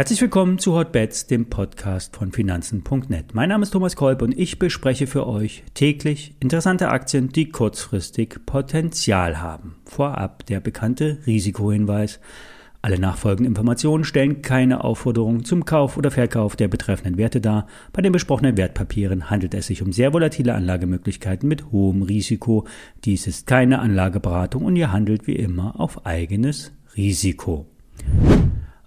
Herzlich willkommen zu Hotbets, dem Podcast von Finanzen.net. Mein Name ist Thomas Kolb und ich bespreche für euch täglich interessante Aktien, die kurzfristig Potenzial haben. Vorab der bekannte Risikohinweis. Alle nachfolgenden Informationen stellen keine Aufforderung zum Kauf oder Verkauf der betreffenden Werte dar. Bei den besprochenen Wertpapieren handelt es sich um sehr volatile Anlagemöglichkeiten mit hohem Risiko. Dies ist keine Anlageberatung und ihr handelt wie immer auf eigenes Risiko.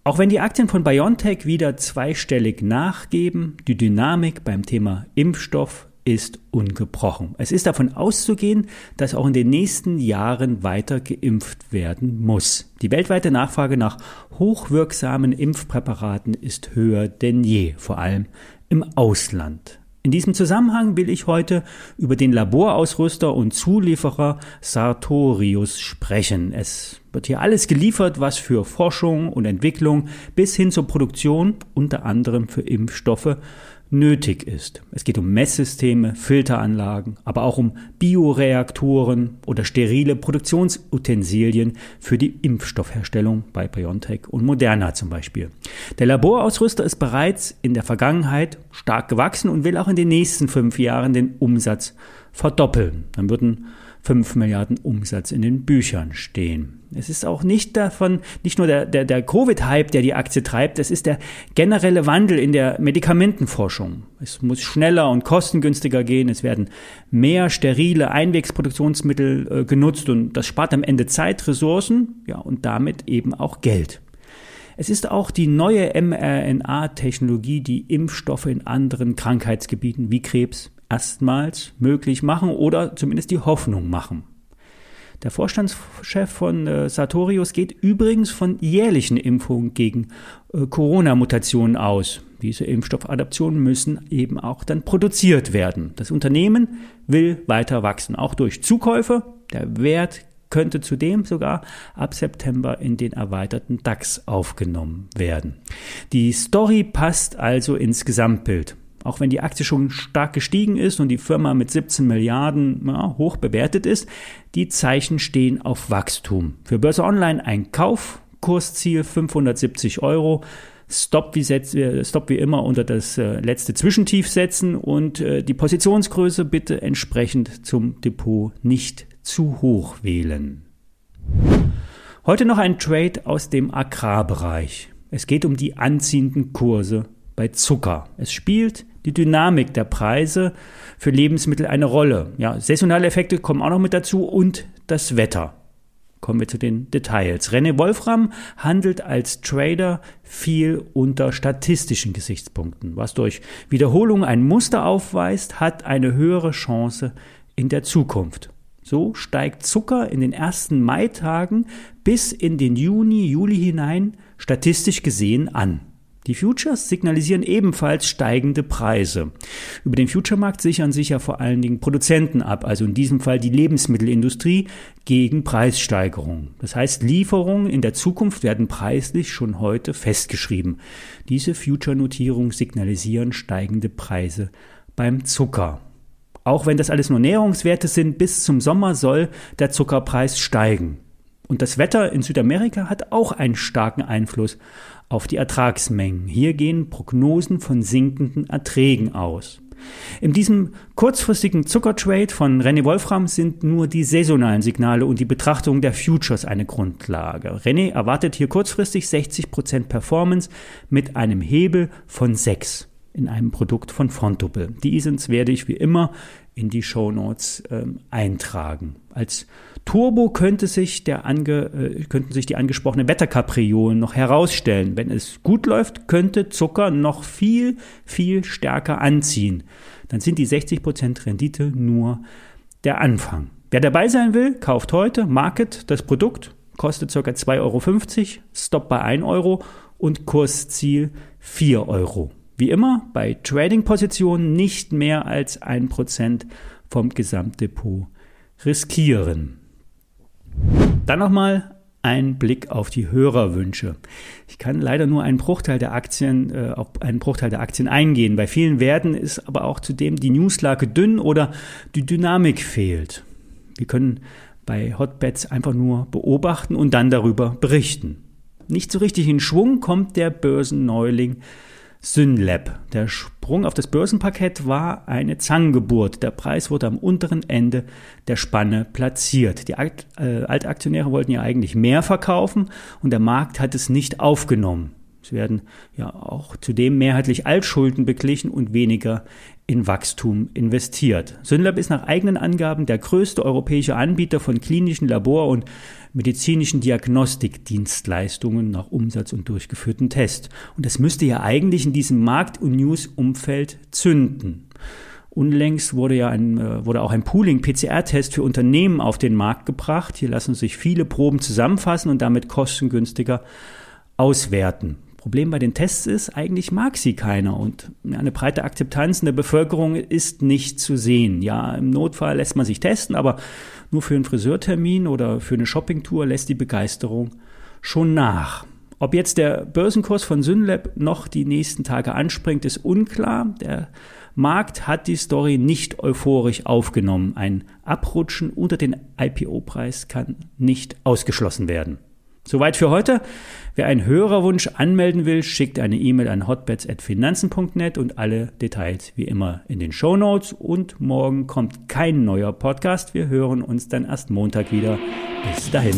Auch wenn die Aktien von BioNTech wieder zweistellig nachgeben, die Dynamik beim Thema Impfstoff ist ungebrochen. Es ist davon auszugehen, dass auch in den nächsten Jahren weiter geimpft werden muss. Die weltweite Nachfrage nach hochwirksamen Impfpräparaten ist höher denn je, vor allem im Ausland. In diesem Zusammenhang will ich heute über den Laborausrüster und Zulieferer Sartorius sprechen. Es wird hier alles geliefert, was für Forschung und Entwicklung bis hin zur Produktion unter anderem für Impfstoffe nötig ist. Es geht um Messsysteme, Filteranlagen, aber auch um Bioreaktoren oder sterile Produktionsutensilien für die Impfstoffherstellung bei BioNTech und Moderna zum Beispiel. Der Laborausrüster ist bereits in der Vergangenheit stark gewachsen und will auch in den nächsten fünf Jahren den Umsatz verdoppeln. Dann würden 5 Milliarden Umsatz in den Büchern stehen. Es ist auch nicht davon, nicht nur der, der, der Covid-Hype, der die Aktie treibt, es ist der generelle Wandel in der Medikamentenforschung. Es muss schneller und kostengünstiger gehen, es werden mehr sterile Einwegsproduktionsmittel äh, genutzt und das spart am Ende Zeit, Ressourcen, ja, und damit eben auch Geld. Es ist auch die neue mRNA-Technologie, die Impfstoffe in anderen Krankheitsgebieten wie Krebs, erstmals möglich machen oder zumindest die Hoffnung machen. Der Vorstandschef von äh, Sartorius geht übrigens von jährlichen Impfungen gegen äh, Corona-Mutationen aus. Diese Impfstoffadaptionen müssen eben auch dann produziert werden. Das Unternehmen will weiter wachsen, auch durch Zukäufe. Der Wert könnte zudem sogar ab September in den erweiterten DAX aufgenommen werden. Die Story passt also ins Gesamtbild. Auch wenn die Aktie schon stark gestiegen ist und die Firma mit 17 Milliarden ja, hoch bewertet ist, die Zeichen stehen auf Wachstum. Für Börse Online ein Kauf, Kursziel 570 Euro. Stop wie, setz, äh, Stop wie immer unter das äh, letzte Zwischentief setzen und äh, die Positionsgröße bitte entsprechend zum Depot nicht zu hoch wählen. Heute noch ein Trade aus dem Agrarbereich. Es geht um die anziehenden Kurse bei Zucker. Es spielt die Dynamik der Preise für Lebensmittel eine Rolle. Ja, saisonale Effekte kommen auch noch mit dazu und das Wetter. Kommen wir zu den Details. René Wolfram handelt als Trader viel unter statistischen Gesichtspunkten. Was durch Wiederholung ein Muster aufweist, hat eine höhere Chance in der Zukunft. So steigt Zucker in den ersten Maitagen bis in den Juni, Juli hinein statistisch gesehen an. Die Futures signalisieren ebenfalls steigende Preise. Über den Future-Markt sichern sich ja vor allen Dingen Produzenten ab, also in diesem Fall die Lebensmittelindustrie, gegen Preissteigerungen. Das heißt, Lieferungen in der Zukunft werden preislich schon heute festgeschrieben. Diese Future-Notierungen signalisieren steigende Preise beim Zucker. Auch wenn das alles nur Näherungswerte sind, bis zum Sommer soll der Zuckerpreis steigen. Und das Wetter in Südamerika hat auch einen starken Einfluss auf die Ertragsmengen. Hier gehen Prognosen von sinkenden Erträgen aus. In diesem kurzfristigen Zuckertrade von René Wolfram sind nur die saisonalen Signale und die Betrachtung der Futures eine Grundlage. René erwartet hier kurzfristig 60% Performance mit einem Hebel von 6 in einem Produkt von Fontobel. Diesen werde ich wie immer in die Show Notes ähm, eintragen. Als Turbo könnte sich der ange, äh, könnten sich die angesprochenen Wetterkapriolen noch herausstellen. Wenn es gut läuft, könnte Zucker noch viel, viel stärker anziehen. Dann sind die 60% Rendite nur der Anfang. Wer dabei sein will, kauft heute Market das Produkt, kostet ca. 2,50 Euro, Stop bei 1 Euro und Kursziel 4 Euro. Wie immer bei Trading-Positionen nicht mehr als 1% vom Gesamtdepot riskieren. Dann nochmal ein Blick auf die Hörerwünsche. Ich kann leider nur einen Bruchteil der Aktien, äh, auf einen Bruchteil der Aktien eingehen. Bei vielen Werten ist aber auch zudem die Newslage dünn oder die Dynamik fehlt. Wir können bei Hotbeds einfach nur beobachten und dann darüber berichten. Nicht so richtig in Schwung kommt der Börsenneuling Synlab. Der Sprung auf das Börsenparkett war eine Zangengeburt. Der Preis wurde am unteren Ende der Spanne platziert. Die Alt, äh, Altaktionäre wollten ja eigentlich mehr verkaufen und der Markt hat es nicht aufgenommen. Es werden ja auch zudem mehrheitlich Altschulden beglichen und weniger in Wachstum investiert. Synlab ist nach eigenen Angaben der größte europäische Anbieter von klinischen Labor- und medizinischen Diagnostikdienstleistungen nach Umsatz und durchgeführten Tests. Und das müsste ja eigentlich in diesem Markt- und News-Umfeld zünden. Unlängst wurde ja ein, äh, wurde auch ein Pooling-PCR-Test für Unternehmen auf den Markt gebracht. Hier lassen sich viele Proben zusammenfassen und damit kostengünstiger auswerten. Problem bei den Tests ist, eigentlich mag sie keiner und eine breite Akzeptanz in der Bevölkerung ist nicht zu sehen. Ja, im Notfall lässt man sich testen, aber nur für einen Friseurtermin oder für eine Shoppingtour lässt die Begeisterung schon nach. Ob jetzt der Börsenkurs von Synlab noch die nächsten Tage anspringt, ist unklar. Der Markt hat die Story nicht euphorisch aufgenommen. Ein Abrutschen unter den IPO-Preis kann nicht ausgeschlossen werden. Soweit für heute. Wer einen Hörerwunsch anmelden will, schickt eine E-Mail an hotbets.finanzen.net und alle Details wie immer in den Show Notes. Und morgen kommt kein neuer Podcast. Wir hören uns dann erst Montag wieder. Bis dahin.